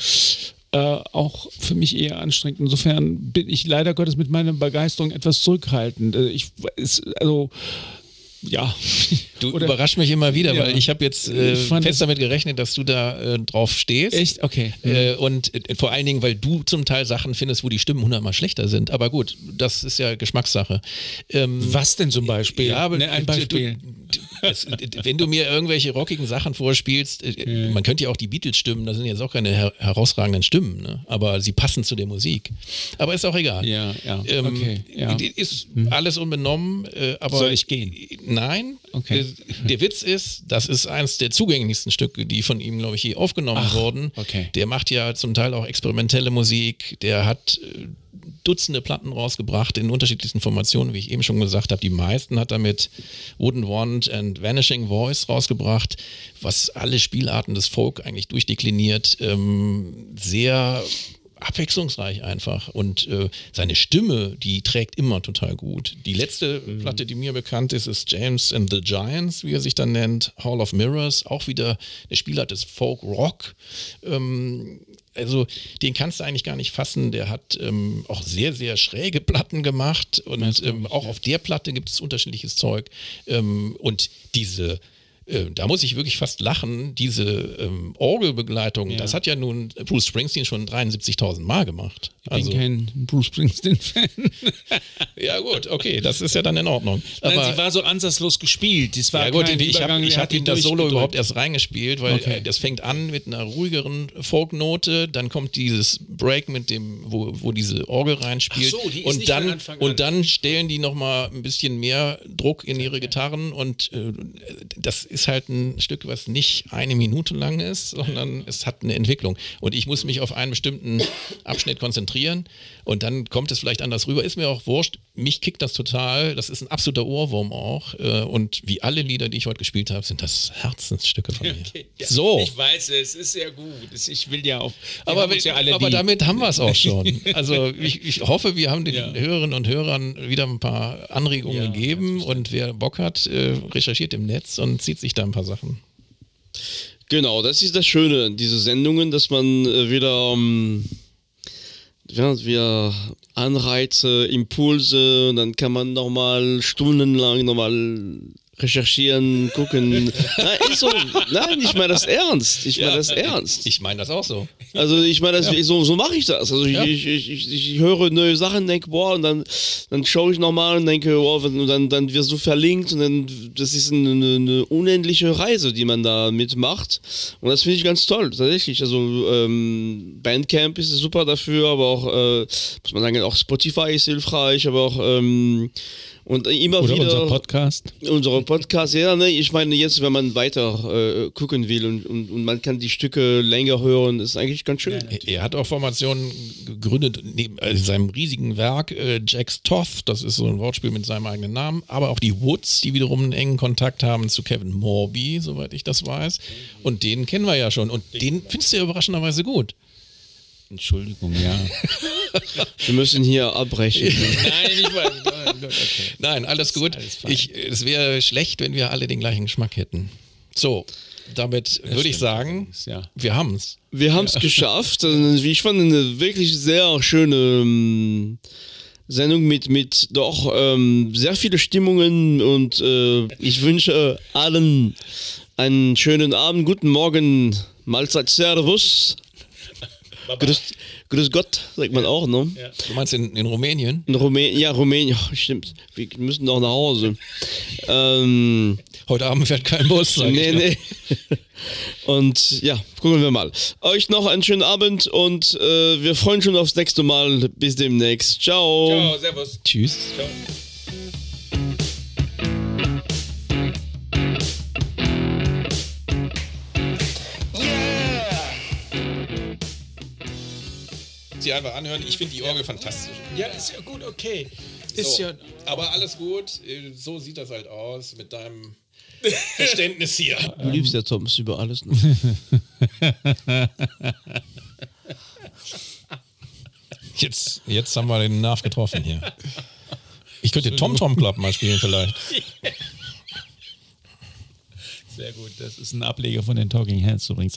Äh, auch für mich eher anstrengend. Insofern bin ich leider Gottes mit meiner Begeisterung etwas zurückhaltend. Äh, Ich, ist, also, ja. <laughs> Du Oder- überraschst mich immer wieder, Ja. weil ich habe jetzt äh, Ich fest damit gerechnet, dass du da äh, drauf stehst. Echt? Okay. Äh, und äh, vor allen Dingen, weil du zum Teil Sachen findest, wo die Stimmen hundertmal schlechter sind. Aber gut, das ist ja Geschmackssache. Ähm, Was denn zum Beispiel? Ja, aber ne, ein du- Beispiel. Du, das, wenn du mir irgendwelche rockigen Sachen vorspielst, äh, man könnte ja auch die Beatles stimmen, das sind jetzt auch keine her herausragenden Stimmen, ne? aber sie passen zu der Musik. Aber ist auch egal. Ja, ja, Ähm, okay, ja. Ist alles unbenommen, äh, aber. Soll ich gehen? Nein. Okay. Der Witz ist, das ist eins der zugänglichsten Stücke, die von ihm, glaube ich, je aufgenommen Ach, wurden. okay. Der macht ja zum Teil auch experimentelle Musik, der hat äh, Dutzende Platten rausgebracht in unterschiedlichsten Formationen, wie ich eben schon gesagt habe. Die meisten hat er mit Wooden Want and Vanishing Voice rausgebracht, was alle Spielarten des Folk eigentlich durchdekliniert. Ähm, sehr abwechslungsreich einfach und äh, seine Stimme, die trägt immer total gut. Die letzte Platte, die mir bekannt ist, ist James and the Giants, wie er sich dann nennt, Hall of Mirrors, auch wieder eine Spielart des Folk Rock. Ähm, also den kannst du eigentlich gar nicht fassen. Der hat ähm, auch sehr, sehr schräge Platten gemacht und ähm, auch auf der Platte gibt es unterschiedliches Zeug. Ähm, und diese äh, da muss ich wirklich fast lachen, diese ähm, Orgelbegleitung, das hat ja nun Bruce Springsteen schon 73.000 Mal gemacht. Ich Also, bin kein Bruce Springsteen-Fan. <laughs> ja gut, okay, das ist ja dann in Ordnung. Nein, Aber sie war so ansatzlos gespielt. Das war ja gut, ich habe ich hab ihn das Solo überhaupt erst reingespielt, weil Okay. äh, das fängt an mit einer ruhigeren Folknote, dann kommt dieses Break mit dem, wo, wo diese Orgel reinspielt Ach so, die ist und dann und dann stellen die noch mal ein bisschen mehr Druck in ihre Gitarren und äh, das ist ist halt ein Stück, was nicht eine Minute lang ist, sondern es hat eine Entwicklung. Und ich muss mich auf einen bestimmten Abschnitt konzentrieren und dann kommt es vielleicht anders rüber. Ist mir auch wurscht. Mich kickt das total. Das ist ein absoluter Ohrwurm auch. Äh, Und wie alle Lieder, die ich heute gespielt habe, sind das Herzensstücke von <laughs> mir. Okay, ja. So. Ich weiß, es ist sehr gut. Ich will ja wir Aber, ja alle aber damit haben wir es auch schon. <laughs> Also ich, ich hoffe, wir haben den Ja. Hörerinnen und Hörern wieder ein paar Anregungen Ja, gegeben und wer Bock hat, äh, recherchiert im Netz und zieht sich da ein paar Sachen. Genau, das ist das Schöne an diese Sendungen, dass man äh, wieder, ähm, während wir Anreize, Impulse, dann kann man nochmal stundenlang nochmal recherchieren, gucken. <laughs> Nein, ist so, nein, ich meine das ernst. Ich meine das ernst. Ich meine das auch so. Also ich meine, das, so, so mache ich das. Also ich, Ja. ich, ich, ich, ich höre neue Sachen, denke, boah, und dann, dann schaue ich nochmal und denke, boah, und dann, dann wirst du verlinkt und dann, das ist eine, eine unendliche Reise, die man da mitmacht. Und das finde ich ganz toll, tatsächlich. Also ähm, Bandcamp ist super dafür, aber auch, äh, muss man sagen, auch Spotify ist hilfreich, aber auch ähm, und immer Oder wieder unser Podcast. unsere Podcast, ja, ne, ich meine jetzt, wenn man weiter äh, gucken will und, und, und man kann die Stücke länger hören, ist eigentlich ganz schön. Er hat auch Formationen gegründet, neben äh, seinem riesigen Werk, äh, Jax Toth, das ist so ein Wortspiel mit seinem eigenen Namen, aber auch die Woods, die wiederum einen engen Kontakt haben zu Kevin Morby, soweit ich das weiß. Und den kennen wir ja schon. Und den findest du ja überraschenderweise gut. Entschuldigung, ja. <laughs> Wir müssen hier abbrechen. <laughs> Nein, ich weiß. <laughs> Nein, okay. Nein, alles gut. alles ich, es wäre schlecht, wenn wir alle den gleichen Geschmack hätten. So, damit würde ich sagen, ja. wir haben es. Wir haben es geschafft. Also, Wie ich fand, eine wirklich sehr schöne ähm, Sendung mit, mit doch ähm, sehr viele Stimmungen und äh, ich wünsche allen einen schönen Abend, guten Morgen, Mahlzeit, Servus. Grüß, grüß Gott, sagt man auch, ne? Du meinst in, in Rumänien? In Rumänien, ja, Rumänien, oh, stimmt. Wir müssen doch nach Hause. ähm, Heute Abend fährt kein Bus. sag nee, nee. <laughs> Und ja, gucken wir mal. Euch noch einen schönen Abend und äh, wir freuen schon aufs nächste Mal. Bis demnächst. Ciao. Ciao, servus. Tschüss. Ciao. Sie einfach anhören. Ich finde die Orgel fantastisch. Ja, ist ja gut, okay. Ist So, ja. aber alles gut. So sieht das halt aus mit deinem Verständnis hier. <laughs> Du liebst ja Thomas über alles. Ne? <laughs> Jetzt, jetzt haben wir den Nerv getroffen hier. Ich könnte Tom Tom Club mal spielen vielleicht. <laughs> Sehr gut. Das ist ein Ableger von den Talking Heads übrigens.